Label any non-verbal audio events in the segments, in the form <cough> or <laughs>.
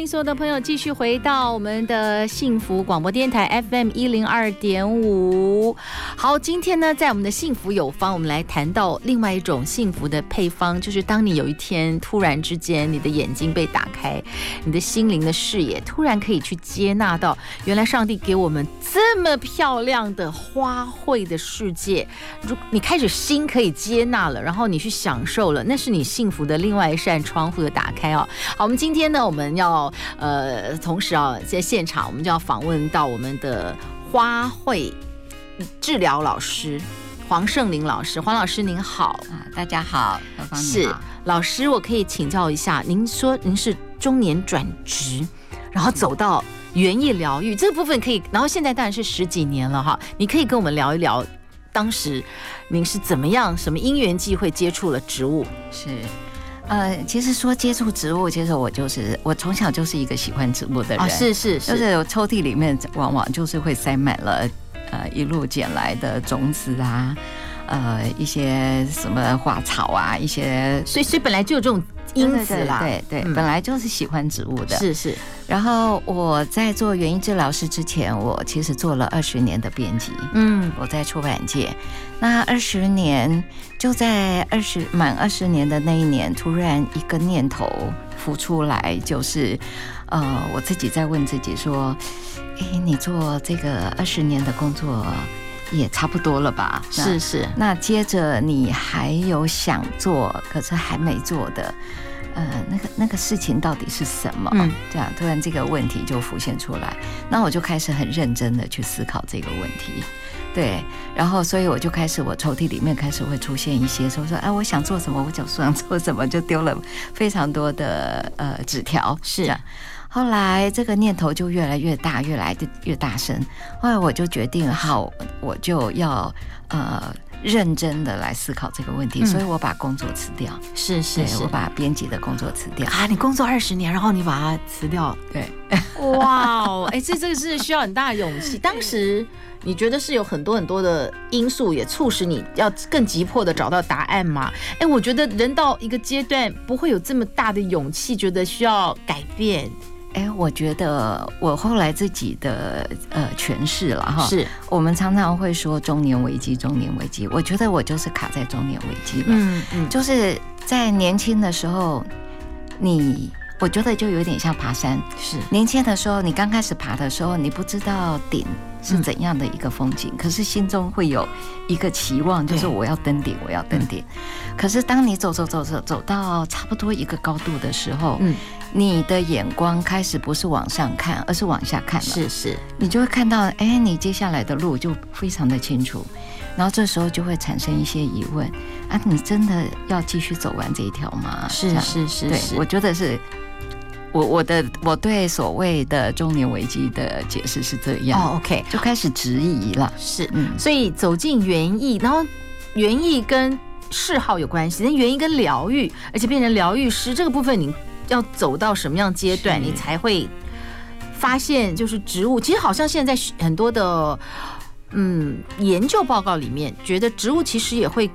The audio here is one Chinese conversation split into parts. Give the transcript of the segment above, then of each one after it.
迎所有的朋友继续回到我们的幸福广播电台 FM 一零二点五。好，今天呢，在我们的幸福有方，我们来谈到另外一种幸福的配方，就是当你有一天突然之间，你的眼睛被打开，你的心灵的视野突然可以去接纳到，原来上帝给我们这么漂亮的花卉的世界，如你开始心可以接纳了，然后你去享受了，那是你幸福的另外一扇窗户的打开哦。好，我们今天呢，我们要。哦，呃，同时啊，在现场我们就要访问到我们的花卉治疗老师黄胜林老师。黄老师您好啊，大家好，好是老师，我可以请教一下，您说您是中年转职，然后走到园艺疗愈这个部分可以，然后现在当然是十几年了哈，你可以跟我们聊一聊，当时您是怎么样，什么因缘际会接触了植物？是。呃，其实说接触植物，其实我就是我从小就是一个喜欢植物的人，哦、是是是，就是抽屉里面往往就是会塞满了呃一路捡来的种子啊，呃一些什么花草啊，一些，所以所以本来就有这种。因子啦，对对，对，本来就是喜欢植物的。是是。然后我在做园艺治疗师之前，我其实做了二十年的编辑。嗯，我在出版界。那二十年，就在二十满二十年的那一年，突然一个念头浮出来，就是，呃，我自己在问自己说，哎，你做这个二十年的工作。也差不多了吧？是是。那接着你还有想做，可是还没做的，呃，那个那个事情到底是什么？嗯，这样突然这个问题就浮现出来，那我就开始很认真的去思考这个问题。对，然后所以我就开始，我抽屉里面开始会出现一些说说，哎，我想做什么，我就想做什么，就丢了非常多的呃纸条。是啊。后来这个念头就越来越大，越来越大声。后来我就决定，好，我就要呃认真的来思考这个问题，所以我把工作辞掉。是是是，我把编辑的工作辞掉。啊，你工作二十年，然后你把它辞掉？对。哇哦，哎，这这个是需要很大的勇气。当时你觉得是有很多很多的因素也促使你要更急迫的找到答案吗？哎，我觉得人到一个阶段不会有这么大的勇气，觉得需要改变。哎，我觉得我后来自己的呃诠释了哈，是。我们常常会说中年危机，中年危机。我觉得我就是卡在中年危机了，嗯嗯，就是在年轻的时候，你我觉得就有点像爬山，是。年轻的时候，你刚开始爬的时候，你不知道顶是怎样的一个风景，可是心中会有一个期望，就是我要登顶，我要登顶。可是当你走走走走走到差不多一个高度的时候，嗯。你的眼光开始不是往上看，而是往下看了。是是，你就会看到，哎，你接下来的路就非常的清楚。然后这时候就会产生一些疑问啊，你真的要继续走完这一条吗？是是是，对，我觉得是，我我的我对所谓的中年危机的解释是这样。哦，OK，就开始质疑了。是，嗯，所以走进园艺，然后园艺跟嗜好有关系，那园艺跟疗愈，而且变成疗愈师这个部分，你。要走到什么样阶段，你才会发现，就是植物其实好像现在很多的嗯研究报告里面，觉得植物其实也会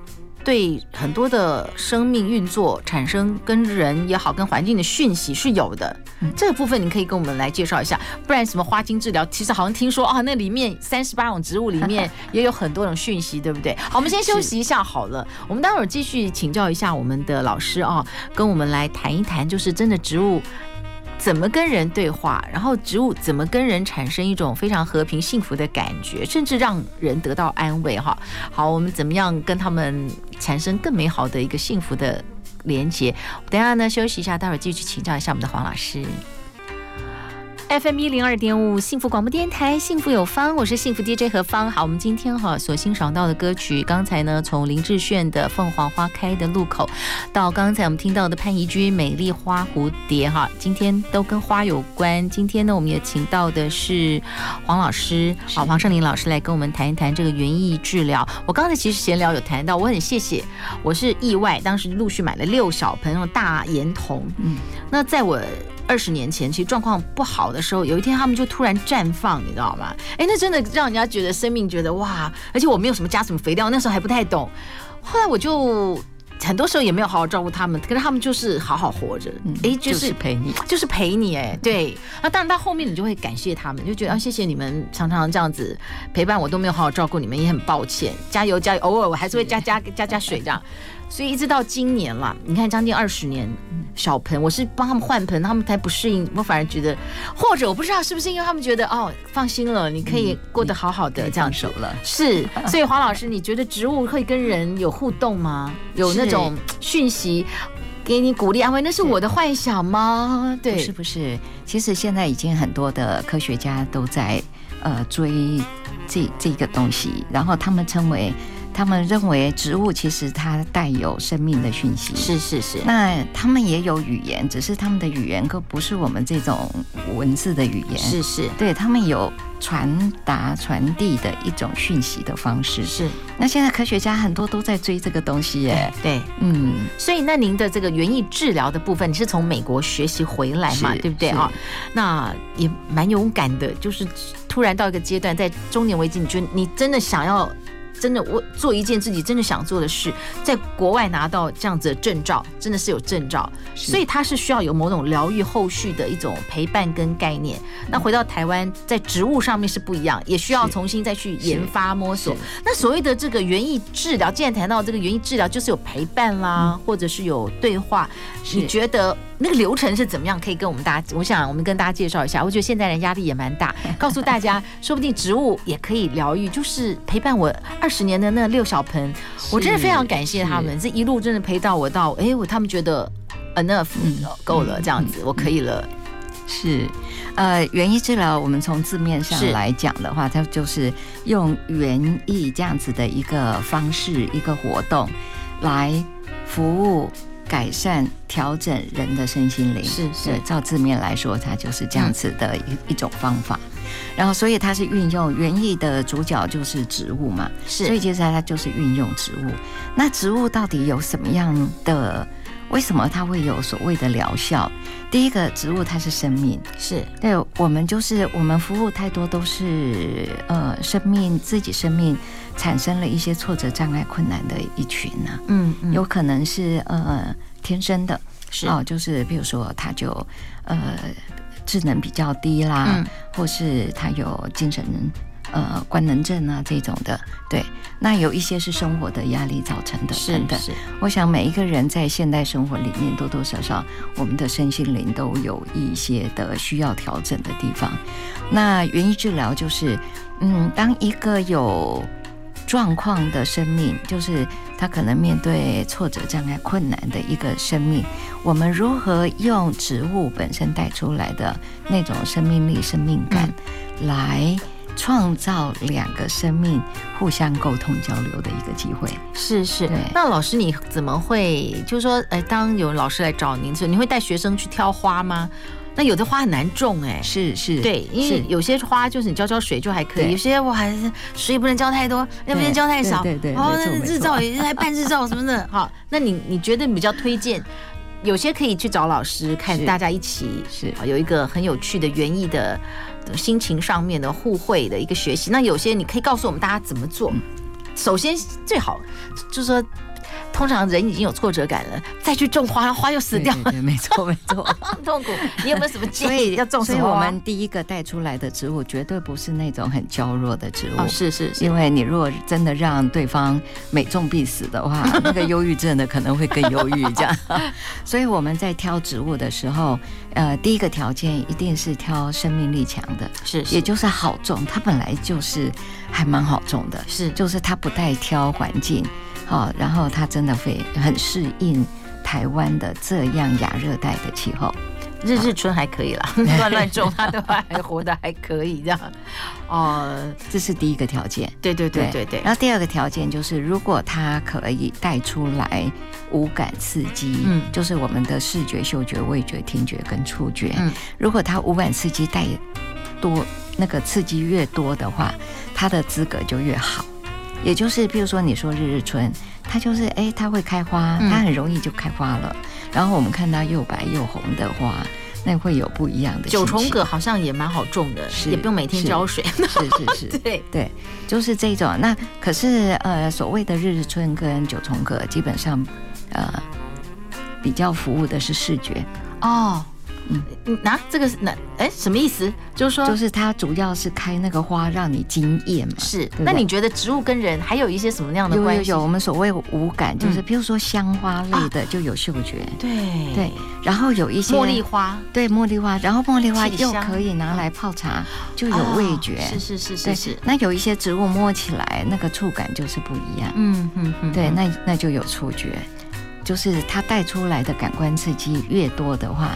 对很多的生命运作产生跟人也好，跟环境的讯息是有的。这个部分你可以跟我们来介绍一下，不然什么花精治疗，其实好像听说啊，那里面 <laughs> 三十八种植物里面 <laughs> 也有很多种讯息，对不对？好，我们先休息一下好了，我们待会儿继续请教一下我们的老师啊，跟我们来谈一谈，就是真的植物怎么跟人对话，然后植物怎么跟人产生一种非常和平幸福的感觉，甚至让人得到安慰哈。好，我们怎么样跟他们产生更美好的一个幸福的连接，等下呢，休息一下，待会儿继续请教一下我们的黄老师。FM 一零二点五，幸福广播电台，幸福有方，我是幸福 DJ 何芳。好，我们今天哈所欣赏到的歌曲，刚才呢从林志炫的《凤凰花开的路口》，到刚才我们听到的潘怡君《美丽花蝴蝶》哈，今天都跟花有关。今天呢，我们也请到的是黄老师，好，黄胜林老师来跟我们谈一谈这个园艺治疗。我刚才其实闲聊有谈到，我很谢谢，我是意外，当时陆续买了六小盆那种大盐桐，嗯，那在我。二十年前，其实状况不好的时候，有一天他们就突然绽放，你知道吗？哎，那真的让人家觉得生命觉得哇！而且我没有什么加什么肥料，那时候还不太懂。后来我就很多时候也没有好好照顾他们，可是他们就是好好活着。哎、嗯，就是、就是陪你，就是陪你。哎，对。那当然到后面你就会感谢他们，就觉得啊，谢谢你们常常这样子陪伴我，都没有好好照顾你们，也很抱歉。加油加油，偶尔我还是会加加加加水这样。所以一直到今年啦，你看将近二十年，小盆我是帮他们换盆，他们才不适应。我反而觉得，或者我不知道是不是因为他们觉得哦，放心了，你可以过得好好的这样熟了。<laughs> 是，<laughs> 所以黄老师，你觉得植物会跟人有互动吗？有那种讯息给你鼓励安慰？那是我的幻想吗？<laughs> 对，不是不是。其实现在已经很多的科学家都在呃追这这个东西，然后他们称为。他们认为植物其实它带有生命的讯息，是是是。那他们也有语言，只是他们的语言可不是我们这种文字的语言，是是。对，他们有传达传递的一种讯息的方式，是。那现在科学家很多都在追这个东西耶，对，嗯。所以那您的这个园艺治疗的部分，你是从美国学习回来嘛，对不对啊？那也蛮勇敢的，就是突然到一个阶段，在中年危机，你觉得你真的想要。真的，我做一件自己真的想做的事，在国外拿到这样子的证照，真的是有证照，所以它是需要有某种疗愈后续的一种陪伴跟概念。那回到台湾，在植物上面是不一样，也需要重新再去研发摸索。那所谓的这个园艺治疗，既然谈到这个园艺治疗，就是有陪伴啦，或者是有对话，你觉得？那个流程是怎么样？可以跟我们大家，我想我们跟大家介绍一下。我觉得现在人压力也蛮大，<laughs> 告诉大家，说不定植物也可以疗愈，就是陪伴我二十年的那六小盆，我真的非常感谢他们，这一路真的陪到我到，哎，我他们觉得 enough 够了，这样子我可以了。是，呃，园艺治疗，我们从字面上来讲的话，它就是用园艺这样子的一个方式，一个活动来服务。改善、调整人的身心灵，是是，照字面来说，它就是这样子的一一种方法。然后，所以它是运用园艺的主角就是植物嘛，是，所以接下来它就是运用植物。那植物到底有什么样的？为什么它会有所谓的疗效？第一个，植物它是生命，是。对我们就是我们服务太多都是呃生命自己生命。产生了一些挫折、障碍、困难的一群呢、啊，嗯，嗯，有可能是呃天生的，是。哦，就是比如说他就呃智能比较低啦，嗯、或是他有精神呃官能症啊这种的，对，那有一些是生活的压力造成的，等等。是，的，我想每一个人在现代生活里面多多少少，我们的身心灵都有一些的需要调整的地方。那园艺治疗就是，嗯，当一个有状况的生命，就是他可能面对挫折、障碍、困难的一个生命。我们如何用植物本身带出来的那种生命力、生命感，来创造两个生命互相沟通交流的一个机会？是是。对那老师，你怎么会就是说，哎，当有老师来找您的时候，你会带学生去挑花吗？那有的花很难种哎，是是，对，因为有些花就是你浇浇水就还可以，有些我还是水也不能浇太多，要不能浇太少，对对。哦，那日照也还半日照什么的，<laughs> 好，那你你觉得比较推荐？有些可以去找老师看，大家一起是有一个很有趣的园艺的心情上面的互惠的一个学习。那有些你可以告诉我们大家怎么做？首先最好就是说。通常人已经有挫折感了，再去种花，花又死掉了。没错，没错，<laughs> 很痛苦。你有没有什么建议要种什么？所以我们第一个带出来的植物绝对不是那种很娇弱的植物。哦，是是是。因为你如果真的让对方每种必死的话，<laughs> 那个忧郁症的可能会更忧郁。这样，<laughs> 所以我们在挑植物的时候，呃，第一个条件一定是挑生命力强的，是，是，也就是好种。它本来就是还蛮好种的，是，就是它不带挑环境。好，然后它真的会很适应台湾的这样亚热带的气候，日日春还可以啦，<laughs> 乱乱种它都还活得还可以这样。哦，<laughs> 这是第一个条件。对对对对对。然后第二个条件就是，如果它可以带出来五感刺激，嗯，就是我们的视觉、嗅觉、味觉、听觉跟触觉。嗯，如果它五感刺激带多，那个刺激越多的话，它的资格就越好。也就是，譬如说你说日日春，它就是哎，它会开花，它很容易就开花了。嗯、然后我们看到又白又红的花，那会有不一样的。九重葛好像也蛮好种的，是也不用每天浇水。是是是，<laughs> 是对对，就是这种。那可是呃，所谓的日日春跟九重葛，基本上呃比较服务的是视觉哦。嗯，那、啊、这个是那哎，什么意思？就是说，就是它主要是开那个花让你惊艳嘛。是，那你觉得植物跟人还有一些什么样的关系？有有有，我们所谓五感，就是比如说香花类的就有嗅觉。啊、对对，然后有一些茉莉花，对茉莉花，然后茉莉花又可以拿来泡茶，就有味觉。是是是是是。那有一些植物摸起来那个触感就是不一样。嗯嗯嗯。对，那那就有触觉，就是它带出来的感官刺激越多的话。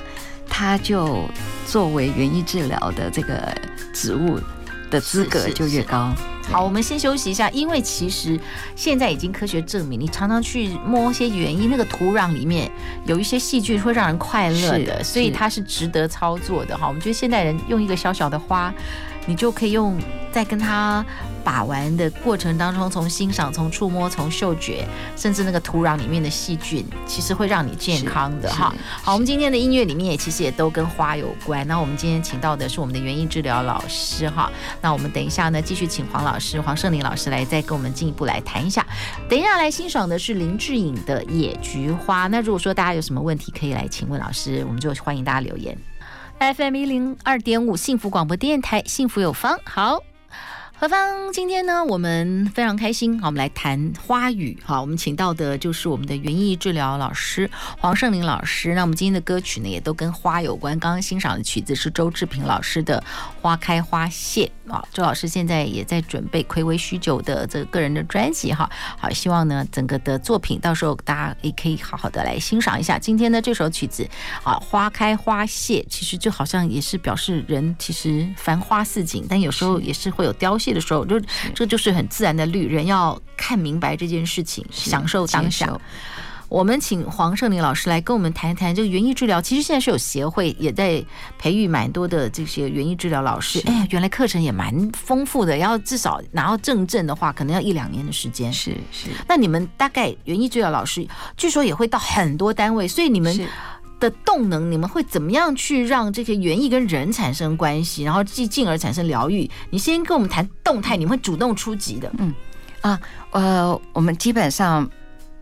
它就作为园艺治疗的这个植物的资格就越高。好，我们先休息一下，因为其实现在已经科学证明，你常常去摸一些园艺，那个土壤里面有一些细菌会让人快乐的，所以它是值得操作的哈。我们觉得现代人用一个小小的花，你就可以用在跟他把玩的过程当中，从欣赏、从触摸、从嗅觉，甚至那个土壤里面的细菌，其实会让你健康的哈。好，我们今天的音乐里面也其实也都跟花有关。那我们今天请到的是我们的园艺治疗老师哈。那我们等一下呢，继续请黄老师黄胜林老师来再跟我们进一步来谈一下。等一下来欣赏的是林志颖的《野菊花》。那如果说大家有什么问题可以来请问老师，我们就欢迎大家留言。FM 一零二点五幸福广播电台，幸福有方。好。何芳，今天呢，我们非常开心。好，我们来谈花语。好，我们请到的就是我们的园艺治疗老师黄圣林老师。那我们今天的歌曲呢，也都跟花有关。刚刚欣赏的曲子是周志平老师的《花开花谢》啊。周老师现在也在准备睽违许久的这个个人的专辑哈。好，希望呢，整个的作品到时候大家也可以好好的来欣赏一下。今天的这首曲子啊，《花开花谢》，其实就好像也是表示人其实繁花似锦，但有时候也是会有凋谢的时候，就这就是很自然的律，人要看明白这件事情，享受当下。我们请黄胜林老师来跟我们谈一谈这个园艺治疗。其实现在是有协会也在培育蛮多的这些园艺治疗老师。哎呀，原来课程也蛮丰富的，要至少拿到证证的话，可能要一两年的时间。是是。那你们大概园艺治疗老师，据说也会到很多单位，所以你们。的动能，你们会怎么样去让这些园艺跟人产生关系，然后进进而产生疗愈？你先跟我们谈动态，你们会主动出击的。嗯啊，呃，我们基本上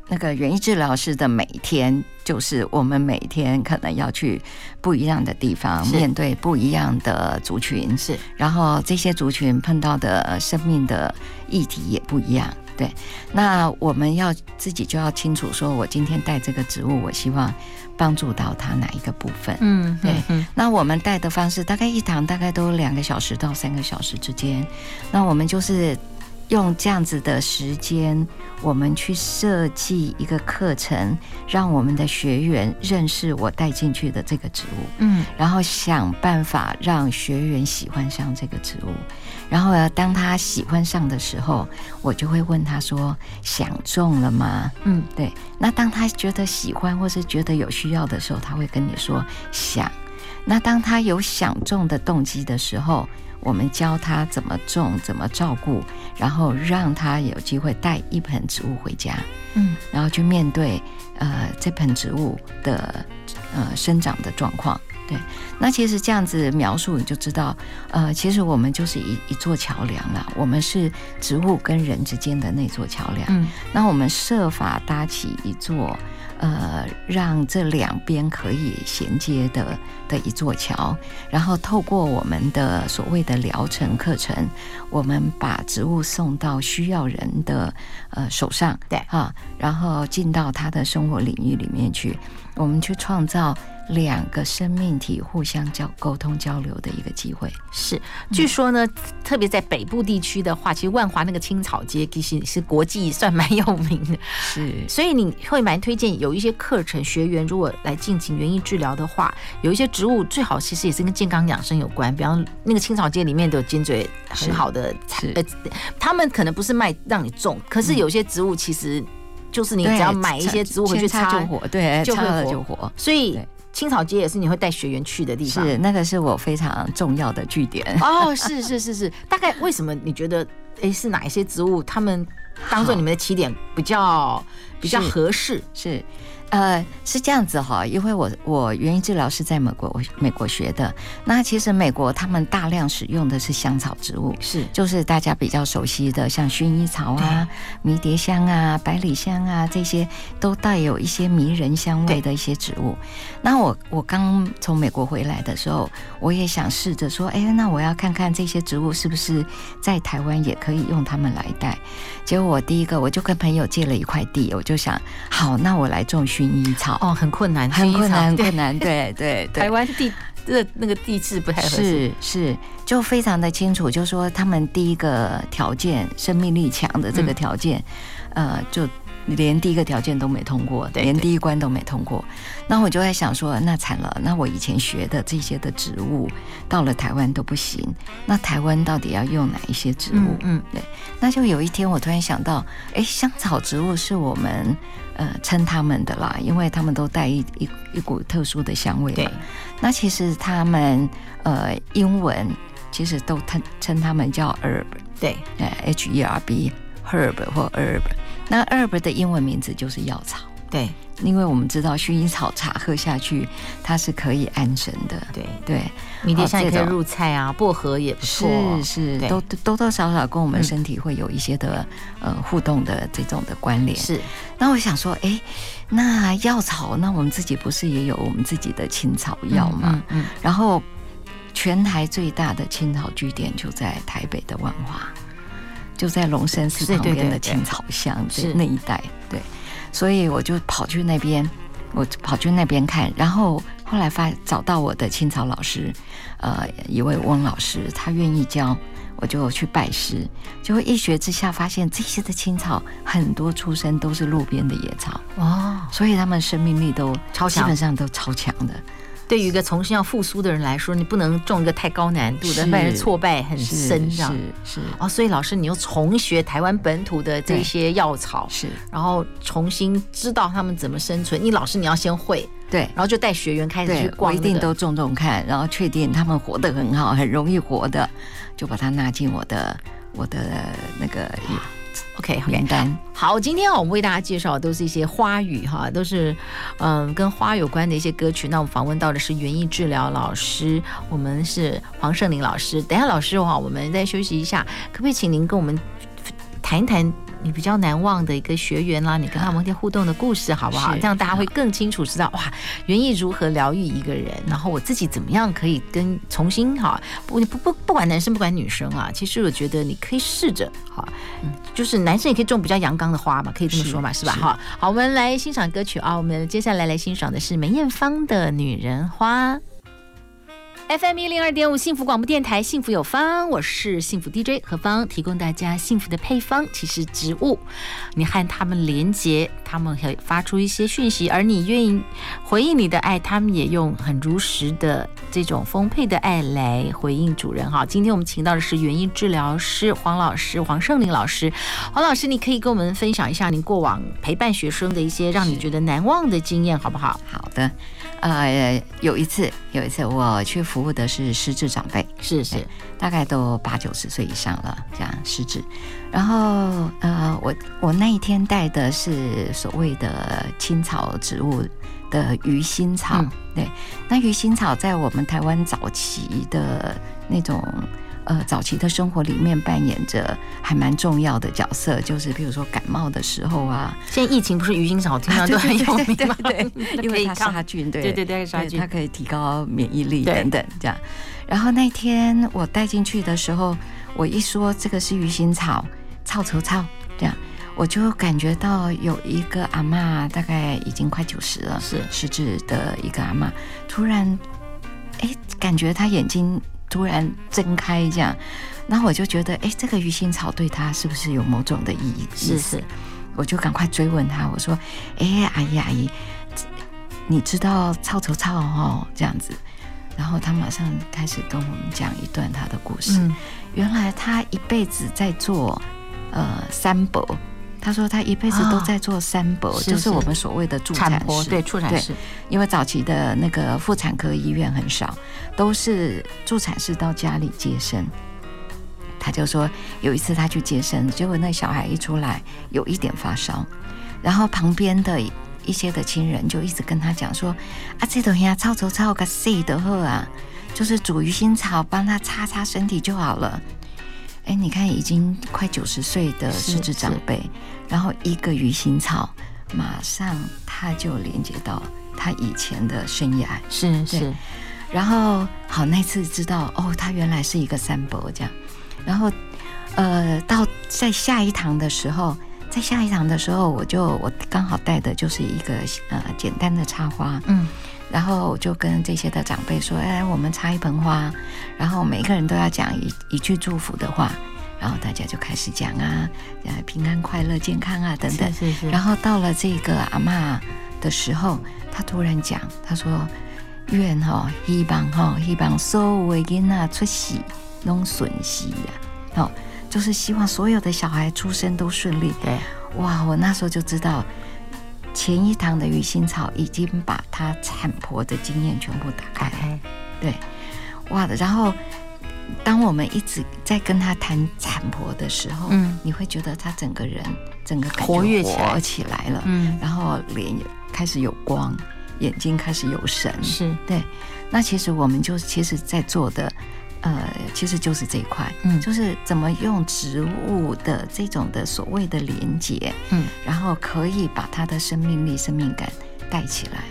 那个园艺治疗师的每天，就是我们每天可能要去不一样的地方，面对不一样的族群，是，然后这些族群碰到的生命的议题也不一样。对，那我们要自己就要清楚，说我今天带这个植物，我希望。帮助到他哪一个部分？嗯，对。那我们带的方式大概一堂大概都两个小时到三个小时之间。那我们就是用这样子的时间，我们去设计一个课程，让我们的学员认识我带进去的这个植物。嗯，然后想办法让学员喜欢上这个植物。然后呢，当他喜欢上的时候，我就会问他说：“想种了吗？”嗯，对。那当他觉得喜欢或是觉得有需要的时候，他会跟你说想。那当他有想种的动机的时候，我们教他怎么种、怎么照顾，然后让他有机会带一盆植物回家。嗯，然后去面对呃这盆植物的呃生长的状况。对，那其实这样子描述你就知道，呃，其实我们就是一一座桥梁了。我们是植物跟人之间的那座桥梁。嗯，那我们设法搭起一座，呃，让这两边可以衔接的的一座桥，然后透过我们的所谓的疗程课程，我们把植物送到需要人的呃手上，对，啊，然后进到他的生活领域里面去，我们去创造。两个生命体互相交沟通交流的一个机会。是，据说呢，嗯、特别在北部地区的话，其实万华那个青草街其实是国际算蛮有名的。是，所以你会蛮推荐有一些课程，学员如果来进行园艺治疗的话，有一些植物最好其实也是跟健康养生有关。比方那个青草街里面都有尖嘴很好的，呃，他们可能不是卖让你种，可是有些植物其实。就是你只要买一些植物回去插就活，对，就活。所以青草街也是你会带学员去的地方。是，那个是我非常重要的据点。哦，是是是是。大概为什么你觉得，哎，是哪一些植物，他们当做你们的起点比较比较合适？是。呃，是这样子哈，因为我我园艺治疗是在美国美国学的。那其实美国他们大量使用的是香草植物，是就是大家比较熟悉的，像薰衣草啊、迷迭香啊、百里香啊这些，都带有一些迷人香味的一些植物。那我我刚从美国回来的时候，我也想试着说，哎，那我要看看这些植物是不是在台湾也可以用它们来带。结果我第一个我就跟朋友借了一块地，我就想，好，那我来种。薰衣草哦，很困难，很困难，困难，<laughs> 对对对。台湾地这那个地质不太合适，是是，就非常的清楚，就说他们第一个条件，生命力强的这个条件，嗯、呃，就。连第一个条件都没通过，连第一关都没通过，那我就在想说，那惨了，那我以前学的这些的植物到了台湾都不行，那台湾到底要用哪一些植物？嗯，对，那就有一天我突然想到，哎，香草植物是我们呃称他们的啦，因为他们都带一一一股特殊的香味。对，那其实他们呃英文其实都称称他们叫 herb，对，呃 H E R B herb 或 herb。那 herb 的英文名字就是药草，对，因为我们知道薰衣草茶喝下去，它是可以安神的，对。对，迷迭香也可以入菜啊，薄荷也不错，是是，都多多少少跟我们身体会有一些的呃互动的这种的关联。是，那我想说，哎，那药草，那我们自己不是也有我们自己的青草药吗？嗯，然后全台最大的青草据点就在台北的万华。就在龙山寺旁边的青草巷的那一带，对，所以我就跑去那边，我跑去那边看，然后后来发找到我的青草老师，呃，一位翁老师，他愿意教，我就去拜师，就一学之下发现这些的青草很多出身都是路边的野草，哦，所以他们生命力都超强，基本上都超强的。对于一个重新要复苏的人来说，你不能种一个太高难度的，不然挫败很深，这样是是哦。所以老师，你又重学台湾本土的这些药草，是，然后重新知道他们怎么生存。你老师你要先会，对，然后就带学员开始去逛，我一定都种种看，然后确定他们活得很好，很容易活的，就把它纳进我的我的那个。OK，好简单。好，今天我们为大家介绍的都是一些花语哈，都是嗯跟花有关的一些歌曲。那我们访问到的是园艺治疗老师，我们是黄胜林老师。等一下老师的话，我们再休息一下，可不可以请您跟我们谈一谈？你比较难忘的一个学员啦，你跟他们一些互动的故事好不好？这样大家会更清楚知道哇，园艺如何疗愈一个人，然后我自己怎么样可以跟重新哈，不不不不管男生不管女生啊，其实我觉得你可以试着哈，就是男生也可以种比较阳刚的花嘛，可以这么说嘛，是，是吧？哈，好，我们来欣赏歌曲啊，我们接下来来欣赏的是梅艳芳的《女人花》。FM 一零二点五幸福广播电台，幸福有方，我是幸福 DJ 何方，提供大家幸福的配方。其实植物，你和他们连接，他们会发出一些讯息，而你愿意回应你的爱，他们也用很如实的这种丰沛的爱来回应主人。哈，今天我们请到的是园艺治疗师黄老师，黄胜林老师。黄老师，你可以跟我们分享一下您过往陪伴学生的一些让你觉得难忘的经验，好不好？好的。呃，有一次，有一次我去服务的是失智长辈，是是，大概都八九十岁以上了，这样失智。然后呃，我我那一天带的是所谓的青草植物的鱼腥草，嗯、对，那鱼腥草在我们台湾早期的那种。呃，早期的生活里面扮演着还蛮重要的角色，就是比如说感冒的时候啊，现在疫情不是鱼腥草，经常都很有名吗？对，<laughs> 因为它杀菌，对对对，杀菌，它可以提高免疫力等等这样。然后那天我带进去的时候，我一说这个是鱼腥草，草草草这样，我就感觉到有一个阿嬷，大概已经快九十了，是。失智的一个阿嬷，突然，哎，感觉她眼睛突然睁开这样，然后我就觉得，哎，这个鱼腥草对他是不是有某种的意义？是是，我就赶快追问他，我说，哎，阿姨阿姨，你知道臭臭臭哦这样子，然后他马上开始跟我们讲一段他的故事。嗯、原来他一辈子在做呃三伯。他说他一辈子都在做三伯，哦，就是我们所谓的助产士，对助产士。因为早期的那个妇产科医院很少，都是助产士到家里接生。他就说有一次他去接生，结果那小孩一出来有一点发烧，然后旁边的一些的亲人就一直跟他讲说啊，这东西啊，臭臭臭个谁的喝啊，就是煮鱼腥草帮他擦擦身体就好了。哎，你看已经快九十岁的失智长辈，然后一个鱼腥草，马上他就连接到他以前的生涯，是是。然后好，那次知道哦，他原来是一个三伯这样。然后呃，到在下一堂的时候，在下一堂的时候，我就我刚好带的就是一个呃简单的插花，嗯。然后我就跟这些的长辈说：“哎，我们插一盆花，然后每个人都要讲一一句祝福的话，然后大家就开始讲啊，平安、快乐、健康啊等等。是是是。然后到了这个阿嬷的时候，她突然讲，她说：愿哈希望哈希望所有的囡仔出世拢顺利呀，哦，就是希望所有的小孩出生都顺利。对，哇，我那时候就知道。”前一堂的鱼腥草已经把他产婆的经验全部打开。了，对，哇的。然后，当我们一直在跟他谈产婆的时候，嗯，你会觉得他整个人整个活跃活起来了，嗯，然后脸开始有光，眼睛开始有神，是。对。那其实我们就其实在做的。呃，其实就是这一块，嗯，就是怎么用植物的这种的所谓的连接，嗯，然后可以把它的生命力、生命感带起来，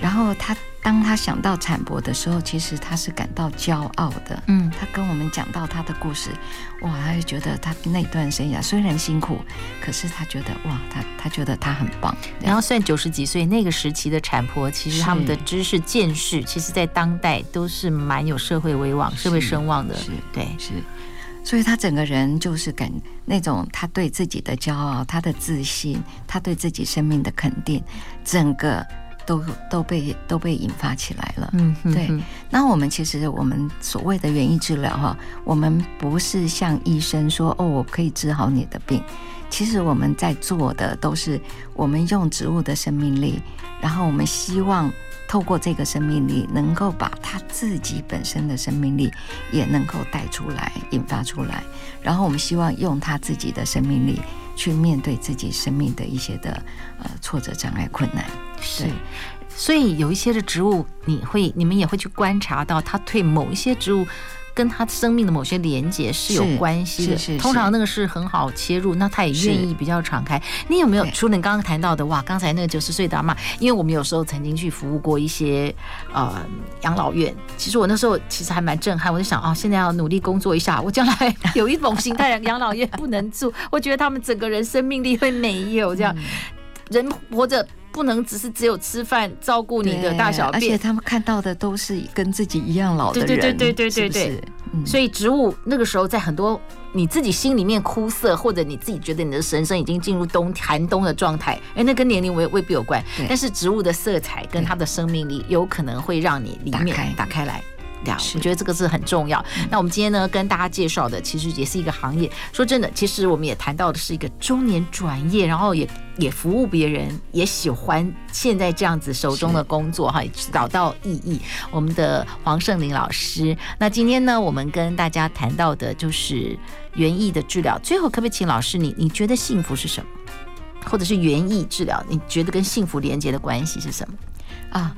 然后他。当他想到产婆的时候，其实他是感到骄傲的。嗯，他跟我们讲到他的故事，哇，他就觉得他那段生涯虽然辛苦，可是他觉得哇，他他觉得他很棒。然后算九十几岁那个时期的产婆，其实他们的知识见识，其实在当代都是蛮有社会威望、社会声望的。是，对，是。所以他整个人就是感那种他对自己的骄傲、他的自信、他对自己生命的肯定，整个。都都被都被引发起来了，嗯，对。那我们其实我们所谓的园艺治疗哈，我们不是像医生说哦，我可以治好你的病。其实我们在做的都是我们用植物的生命力，然后我们希望透过这个生命力，能够把它自己本身的生命力也能够带出来、引发出来。然后我们希望用它自己的生命力去面对自己生命的一些的呃挫折、障碍、困难。是，所以有一些的植物，你会你们也会去观察到，它对某一些植物跟它生命的某些连接是有关系的。是，是，是，通常那个是很好切入，那他也愿意比较敞开。你有没有除了你刚刚谈到的哇？刚才那个九十岁的阿嬷，因为我们有时候曾经去服务过一些呃养老院，其实我那时候其实还蛮震撼。我就想哦，现在要努力工作一下，我将来 <laughs> 有一种形态的养老院不能住，我觉得他们整个人生命力会没有这样，人活着。不能只是只有吃饭照顾你的大小便，而且他们看到的都是跟自己一样老的人，对对对对对对对。所以植物那个时候在很多你自己心里面枯涩，或者你自己觉得你的神圣已经进入冬寒冬的状态，哎，那跟年龄未未必有关，但是植物的色彩跟它的生命力有可能会让你里面打开来。我觉得这个是很重要。那我们今天呢，跟大家介绍的其实也是一个行业。说真的，其实我们也谈到的是一个中年转业，然后也也服务别人，也喜欢现在这样子手中的工作哈，也找到意义。我们的黄胜林老师。那今天呢，我们跟大家谈到的就是园艺的治疗。最后，可不可以请老师你你觉得幸福是什么？或者是园艺治疗，你觉得跟幸福连接的关系是什么？啊？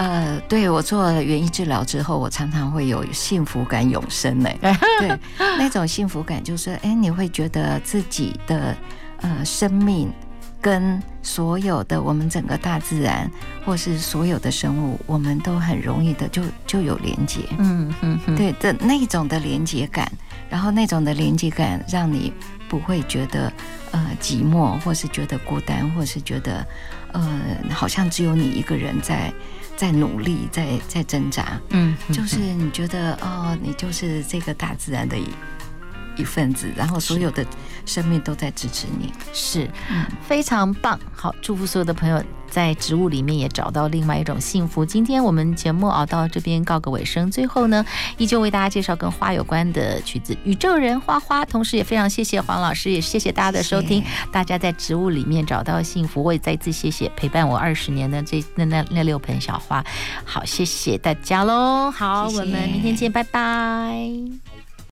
呃，对，我做了园艺治疗之后，我常常会有幸福感永生呢。<laughs> 对，那种幸福感就是，哎，你会觉得自己的呃生命跟所有的我们整个大自然，或是所有的生物，我们都很容易的就就有连接。嗯嗯，对的那种的连接感，然后那种的连接感让你不会觉得呃寂寞，或是觉得孤单，或是觉得呃好像只有你一个人在在努力，在在挣扎。嗯，就是你觉得哦，你就是这个大自然的一一份子，然后所有的生命都在支持你，是，非常棒。好，祝福所有的朋友。在植物里面也找到另外一种幸福。今天我们节目啊到这边告个尾声，最后呢，依旧为大家介绍跟花有关的曲子《宇宙人花花》，同时也非常谢谢黄老师，也谢谢大家的收听。谢谢大家在植物里面找到幸福，我也再次谢谢陪伴我二十年的这那那那六盆小花。好，谢谢大家喽。好，我们明天见，拜拜。